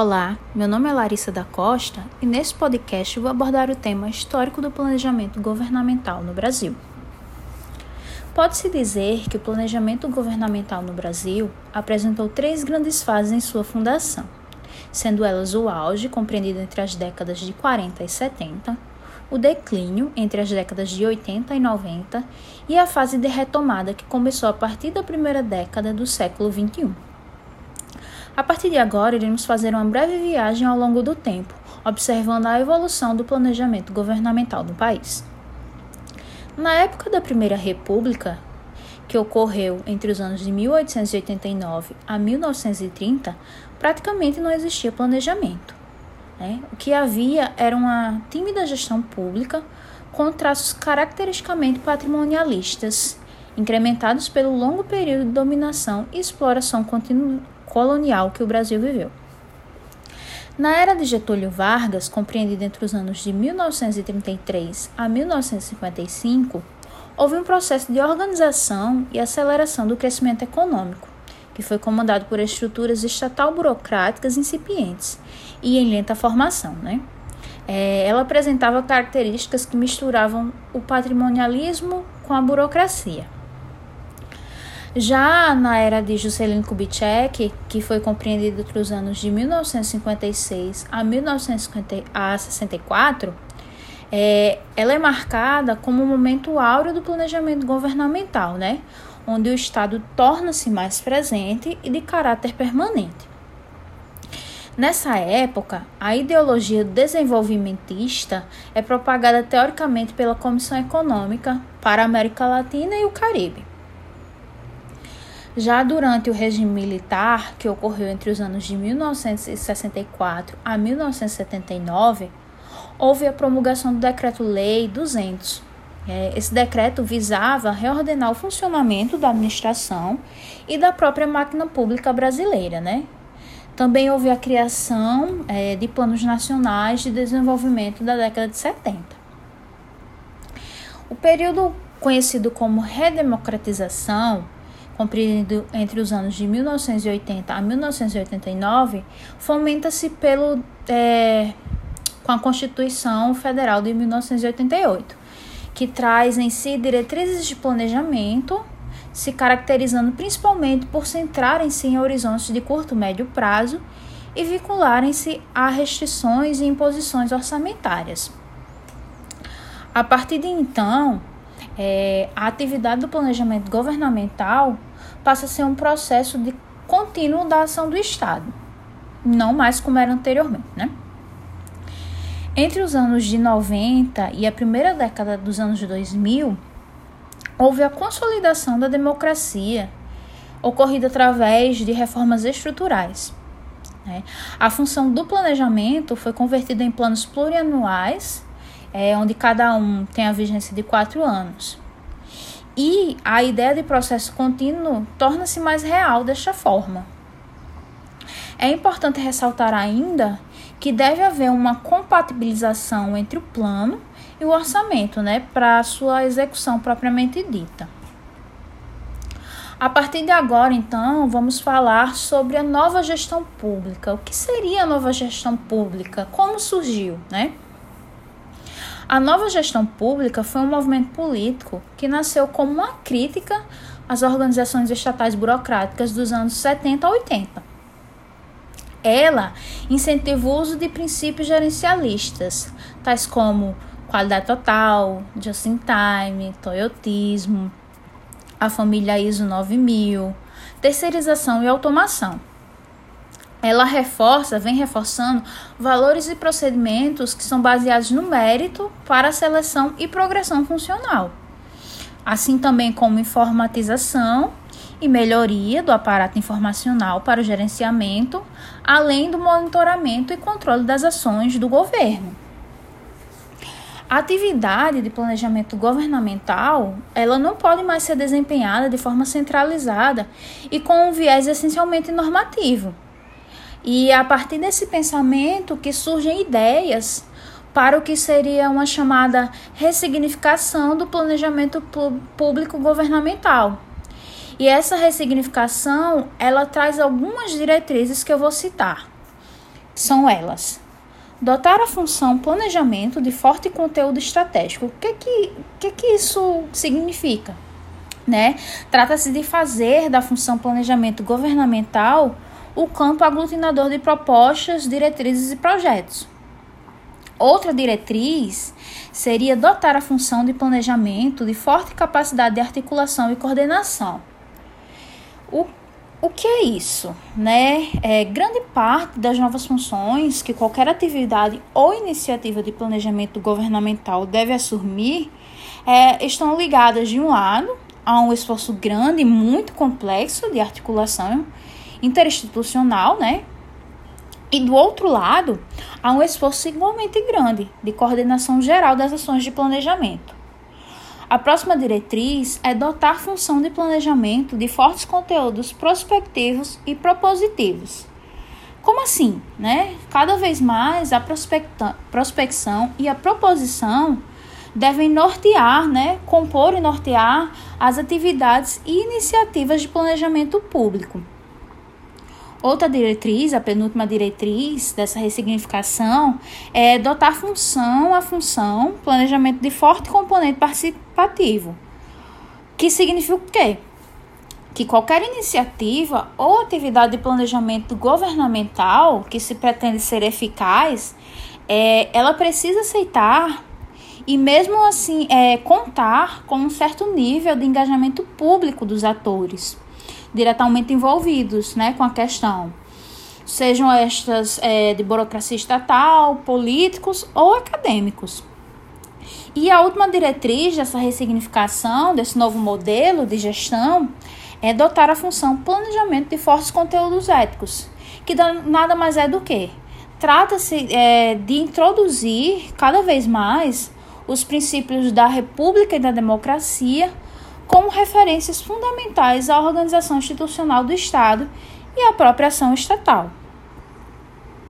Olá, meu nome é Larissa da Costa e nesse podcast vou abordar o tema histórico do planejamento governamental no Brasil. Pode-se dizer que o planejamento governamental no Brasil apresentou três grandes fases em sua fundação, sendo elas o auge, compreendido entre as décadas de 40 e 70, o declínio entre as décadas de 80 e 90 e a fase de retomada que começou a partir da primeira década do século 21. A partir de agora, iremos fazer uma breve viagem ao longo do tempo, observando a evolução do planejamento governamental no país. Na época da Primeira República, que ocorreu entre os anos de 1889 a 1930, praticamente não existia planejamento. Né? O que havia era uma tímida gestão pública com traços caracteristicamente patrimonialistas, incrementados pelo longo período de dominação e exploração continu colonial que o Brasil viveu. Na era de Getúlio Vargas, compreendida entre os anos de 1933 a 1955, houve um processo de organização e aceleração do crescimento econômico, que foi comandado por estruturas estatal burocráticas incipientes e em lenta formação. Né? É, ela apresentava características que misturavam o patrimonialismo com a burocracia. Já na era de Juscelino Kubitschek, que foi compreendida entre os anos de 1956 a 1964, é, ela é marcada como um momento áureo do planejamento governamental, né? onde o Estado torna-se mais presente e de caráter permanente. Nessa época, a ideologia desenvolvimentista é propagada teoricamente pela Comissão Econômica para a América Latina e o Caribe. Já durante o regime militar, que ocorreu entre os anos de 1964 a 1979, houve a promulgação do Decreto-Lei 200. É, esse decreto visava reordenar o funcionamento da administração e da própria máquina pública brasileira, né? Também houve a criação é, de planos nacionais de desenvolvimento da década de 70. O período conhecido como redemocratização compreendido entre os anos de 1980 a 1989, fomenta-se pelo é, com a Constituição Federal de 1988, que traz em si diretrizes de planejamento, se caracterizando principalmente por centrarem-se em horizontes de curto e médio prazo e vincularem-se a restrições e imposições orçamentárias. A partir de então, é, a atividade do planejamento governamental passa a ser um processo de contínuo da ação do Estado, não mais como era anteriormente, né? Entre os anos de 90 e a primeira década dos anos 2000, houve a consolidação da democracia, ocorrida através de reformas estruturais. Né? A função do planejamento foi convertida em planos plurianuais, é, onde cada um tem a vigência de quatro anos. E a ideia de processo contínuo torna-se mais real desta forma. É importante ressaltar ainda que deve haver uma compatibilização entre o plano e o orçamento, né, para sua execução propriamente dita. A partir de agora, então, vamos falar sobre a nova gestão pública. O que seria a nova gestão pública? Como surgiu, né? A nova gestão pública foi um movimento político que nasceu como uma crítica às organizações estatais burocráticas dos anos 70 a 80. Ela incentiva o uso de princípios gerencialistas, tais como qualidade total, just in time, toyotismo, a família ISO 9000, terceirização e automação ela reforça, vem reforçando valores e procedimentos que são baseados no mérito para a seleção e progressão funcional, assim também como informatização e melhoria do aparato informacional para o gerenciamento, além do monitoramento e controle das ações do governo. A atividade de planejamento governamental, ela não pode mais ser desempenhada de forma centralizada e com um viés essencialmente normativo e a partir desse pensamento que surgem ideias para o que seria uma chamada ressignificação do planejamento público governamental. E essa ressignificação, ela traz algumas diretrizes que eu vou citar. são elas: dotar a função planejamento de forte conteúdo estratégico. O que que, que, que isso significa? Né? Trata-se de fazer da função planejamento governamental o campo aglutinador de propostas, diretrizes e projetos. Outra diretriz seria dotar a função de planejamento de forte capacidade de articulação e coordenação. O, o que é isso? Né? É, grande parte das novas funções que qualquer atividade ou iniciativa de planejamento governamental deve assumir é, estão ligadas, de um lado, a um esforço grande e muito complexo de articulação interinstitucional, né? E do outro lado, há um esforço igualmente grande de coordenação geral das ações de planejamento. A próxima diretriz é dotar a função de planejamento de fortes conteúdos prospectivos e propositivos. Como assim? Né? Cada vez mais a prospecção e a proposição devem nortear, né, compor e nortear as atividades e iniciativas de planejamento público. Outra diretriz, a penúltima diretriz dessa ressignificação, é dotar função a função, planejamento de forte componente participativo. Que significa o quê? Que qualquer iniciativa ou atividade de planejamento governamental que se pretende ser eficaz, é, ela precisa aceitar e mesmo assim é, contar com um certo nível de engajamento público dos atores diretamente envolvidos né, com a questão. Sejam estas é, de burocracia estatal, políticos ou acadêmicos. E a última diretriz dessa ressignificação, desse novo modelo de gestão, é dotar a função planejamento de fortes conteúdos éticos, que nada mais é do que trata-se é, de introduzir cada vez mais os princípios da república e da democracia como referências fundamentais à organização institucional do Estado e à própria ação estatal.